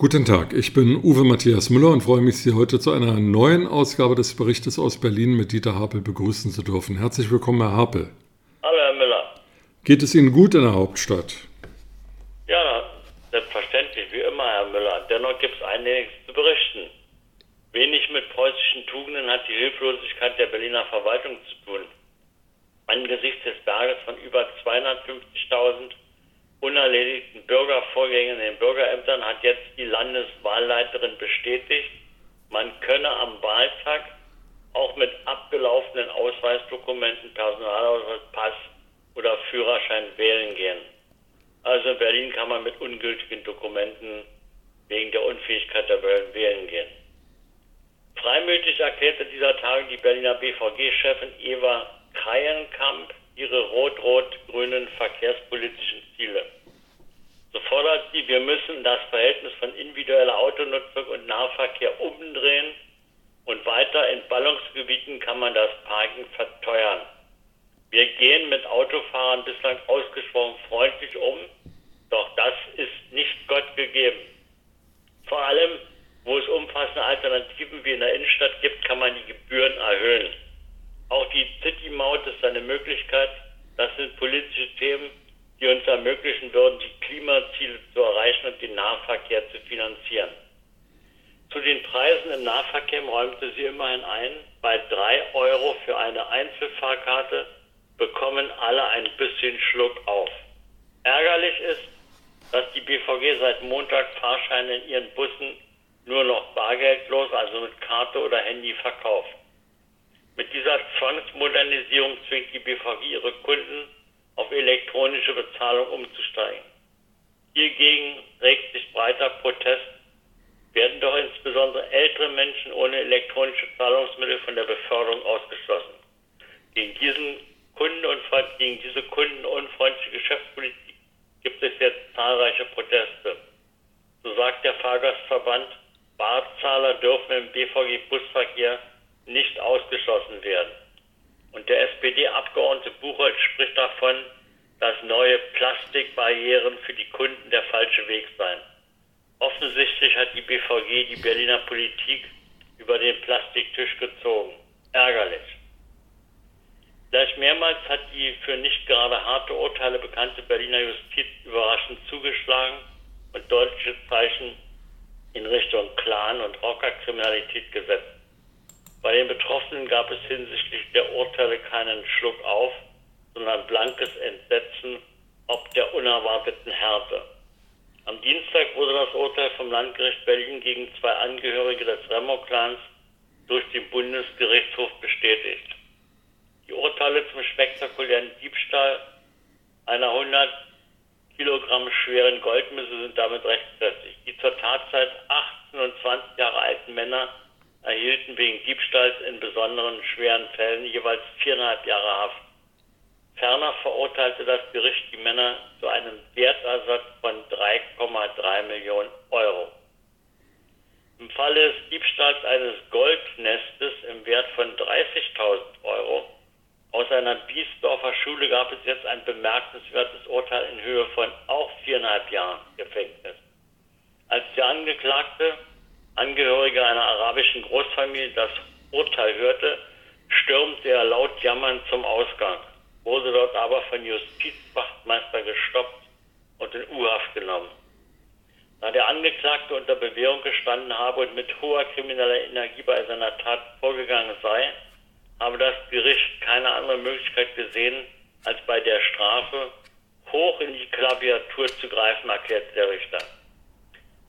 Guten Tag, ich bin Uwe Matthias Müller und freue mich, Sie heute zu einer neuen Ausgabe des Berichtes aus Berlin mit Dieter Hapel begrüßen zu dürfen. Herzlich willkommen, Herr Hapel. Hallo, Herr Müller. Geht es Ihnen gut in der Hauptstadt? Ja, selbstverständlich, wie immer, Herr Müller. Dennoch gibt es einiges zu berichten. Wenig mit preußischen Tugenden hat die Hilflosigkeit der Berliner Verwaltung zu tun. Angesichts des Berges von über 250.000 unerledigten Bürgervorgängen in den Bürgerämtern hat jetzt die Landeswahlleiterin bestätigt, man könne am Wahltag auch mit abgelaufenen Ausweisdokumenten, Personalausweis, Pass oder Führerschein wählen gehen. Also in Berlin kann man mit ungültigen Dokumenten wegen der Unfähigkeit der Behörden wählen gehen. Freimütig erklärte dieser Tage die Berliner BVG-Chefin Eva Kreienkamp ihre rot-rot-grünen verkehrspolitischen Ziele. So fordert sie, wir müssen das Verhältnis von individueller Autonutzung und Nahverkehr umdrehen und weiter in Ballungsgebieten kann man das Parken verteuern. Wir gehen mit Autofahrern bislang ausgesprochen freundlich um, doch das ist nicht Gott gegeben. Vor allem, wo es umfassende Alternativen wie in der Innenstadt gibt, kann man die Gebühren erhöhen. Auch die City-Maut ist eine Möglichkeit. Das sind politische Themen, die uns ermöglichen würden, die Klimaziele zu erreichen und den Nahverkehr zu finanzieren. Zu den Preisen im Nahverkehr räumte sie immerhin ein, bei drei Euro für eine Einzelfahrkarte bekommen alle ein bisschen Schluck auf. Ärgerlich ist, dass die BVG seit Montag Fahrscheine in ihren Bussen nur noch bargeldlos, also mit Karte oder Handy verkauft. Mit dieser Zwangsmodernisierung zwingt die BVG ihre Kunden auf elektronische Bezahlung umzusteigen. Hiergegen regt sich breiter Protest, werden doch insbesondere ältere Menschen ohne elektronische Zahlungsmittel von der Beförderung ausgeschlossen. Gegen, diesen gegen diese kundenunfreundliche Geschäftspolitik gibt es jetzt zahlreiche Proteste. So sagt der Fahrgastverband, Barzahler dürfen im BVG-Busverkehr nicht ausgeschlossen werden. Und der SPD-Abgeordnete Buchholz spricht davon, dass neue Plastikbarrieren für die Kunden der falsche Weg seien. Offensichtlich hat die BVG die Berliner Politik über den Plastiktisch gezogen. Ärgerlich. Gleich mehrmals hat die für nicht gerade harte Urteile bekannte Berliner Justiz überraschend zugeschlagen und deutliche Zeichen in Richtung Clan- und Rockerkriminalität gesetzt. Bei den Betroffenen gab es hinsichtlich der Urteile keinen Schluck auf, sondern blankes Entsetzen ob der unerwarteten Härte. Am Dienstag wurde das Urteil vom Landgericht Berlin gegen zwei Angehörige des Remo-Clans durch den Bundesgerichtshof bestätigt. Die Urteile zum spektakulären Diebstahl einer 100 Kilogramm schweren Goldmünze sind damit rechtskräftig. Die zur Tatzeit 18 und 20 Jahre alten Männer erhielten wegen Diebstahls in besonderen schweren Fällen jeweils viereinhalb Jahre Haft. Ferner verurteilte das Gericht die Männer zu einem Wertersatz von 3,3 Millionen Euro. Im Falle des Diebstahls eines Goldnestes im Wert von 30.000 Euro aus einer Biesdorfer Schule gab es jetzt ein bemerkenswertes Urteil in Höhe von auch viereinhalb Jahren Gefängnis. Als der Angeklagte Angehörige einer arabischen Großfamilie das Urteil hörte, stürmte er laut jammernd zum Ausgang, wurde dort aber von Justizwachtmeister gestoppt und in U-Haft genommen. Da der Angeklagte unter Bewährung gestanden habe und mit hoher krimineller Energie bei seiner Tat vorgegangen sei, habe das Gericht keine andere Möglichkeit gesehen, als bei der Strafe hoch in die Klaviatur zu greifen, erklärte der Richter.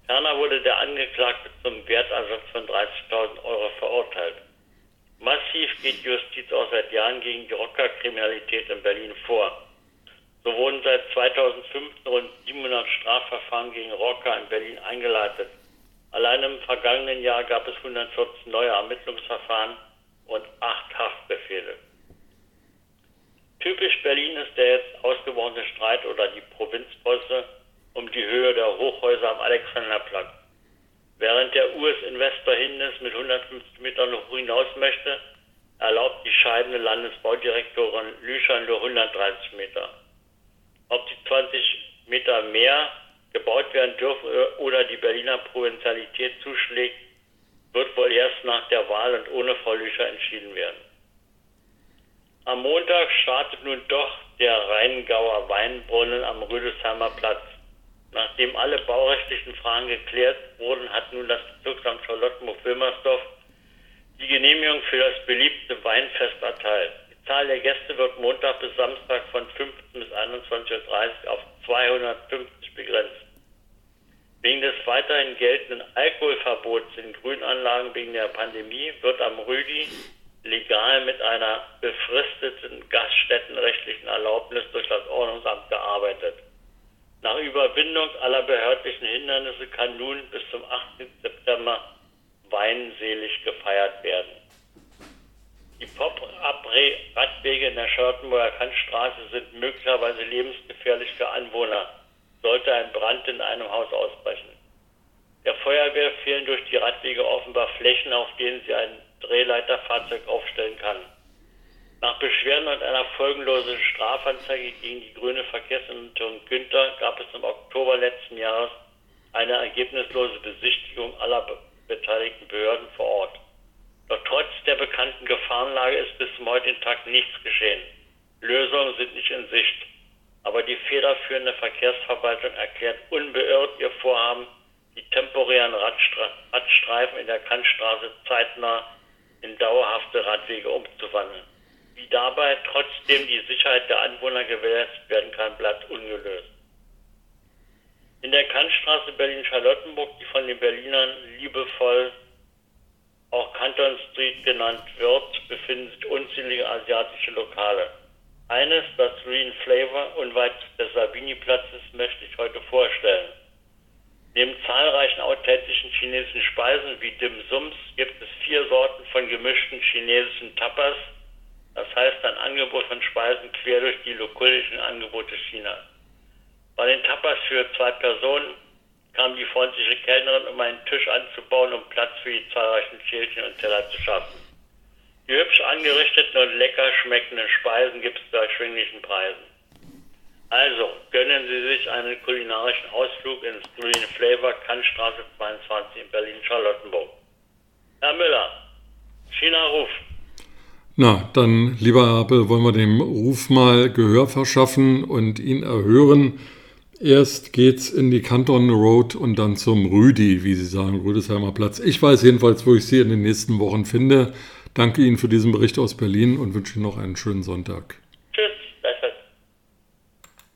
Ferner wurde der Angeklagte zum Wertersatz von 30.000 Euro verurteilt. Massiv geht Justiz auch seit Jahren gegen die Rockerkriminalität in Berlin vor. So wurden seit 2015 rund 700 Strafverfahren gegen Rocker in Berlin eingeleitet. Allein im vergangenen Jahr gab es 114 neue Ermittlungsverfahren und acht Haftbefehle. Typisch Berlin ist der jetzt ausgebrochene Streit oder die Provinzbosse um die Höhe der Hochhäuser am Alexanderplatz. Während der US-Investor Hindes mit 150 Metern noch hinaus möchte, erlaubt die scheidende Landesbaudirektorin Lüschern nur 130 Meter. Ob die 20 Meter mehr gebaut werden dürfen oder die Berliner Provinzialität zuschlägt, wird wohl erst nach der Wahl und ohne Frau Lüscher entschieden werden. Am Montag startet nun doch der Rheingauer Weinbrunnen am Rüdesheimer Platz. Nachdem alle baurechtlichen Fragen geklärt wurden, hat nun das Bezirksamt Charlottenburg-Wilmersdorf die Genehmigung für das beliebte Weinfest erteilt. Die Zahl der Gäste wird Montag bis Samstag von 15 bis 21.30 Uhr auf 250 begrenzt. Wegen des weiterhin geltenden Alkoholverbots in Grünanlagen wegen der Pandemie wird am Rüdi legal mit einer befristeten gaststättenrechtlichen Erlaubnis durch das Ordnungsamt gearbeitet. Nach Überwindung aller behördlichen Hindernisse kann nun bis zum 8. September weinselig gefeiert werden. Die Pop-Up-Radwege in der Charlottenburger Kantstraße sind möglicherweise lebensgefährlich für Anwohner, sollte ein Brand in einem Haus ausbrechen. Der Feuerwehr fehlen durch die Radwege offenbar Flächen, auf denen sie ein Drehleiterfahrzeug aufstellen kann. Nach Beschwerden und einer folgenlosen Strafanzeige gegen die grüne Verkehrsministerin Günther gab es im Oktober letzten Jahres eine ergebnislose Besichtigung aller beteiligten Behörden vor Ort. Doch trotz der bekannten Gefahrenlage ist bis zum heutigen Tag nichts geschehen. Lösungen sind nicht in Sicht. Aber die federführende Verkehrsverwaltung erklärt unbeirrt ihr Vorhaben, die temporären Radstre Radstreifen in der Kantstraße zeitnah in dauerhafte Radwege umzuwandeln. Wie dabei trotzdem die Sicherheit der Anwohner gewährleistet werden kann, bleibt ungelöst. In der Kantstraße Berlin-Charlottenburg, die von den Berlinern liebevoll auch Canton Street genannt wird, befinden sich unzählige asiatische Lokale. Eines, das Green Flavor unweit des Sabini-Platzes, möchte ich heute vorstellen. Neben zahlreichen authentischen chinesischen Speisen wie Dim Sums gibt es vier Sorten von gemischten chinesischen Tapas, das heißt ein Angebot von Speisen quer durch die lokulischen Angebote Chinas. Bei den Tapas für zwei Personen kam die freundliche Kellnerin, um einen Tisch anzubauen, um Platz für die zahlreichen Schälchen und Teller zu schaffen. Die hübsch angerichteten und lecker schmeckenden Speisen gibt es bei erschwinglichen Preisen. Also, gönnen Sie sich einen kulinarischen Ausflug ins Green Flavor Kantstraße 22 in Berlin-Charlottenburg. Herr Müller, China ruft. Na, dann, lieber Herr Appel, wollen wir dem Ruf mal Gehör verschaffen und ihn erhören. Erst geht's in die Canton Road und dann zum Rüdi, wie Sie sagen, Rüdesheimer Platz. Ich weiß jedenfalls, wo ich Sie in den nächsten Wochen finde. Danke Ihnen für diesen Bericht aus Berlin und wünsche Ihnen noch einen schönen Sonntag.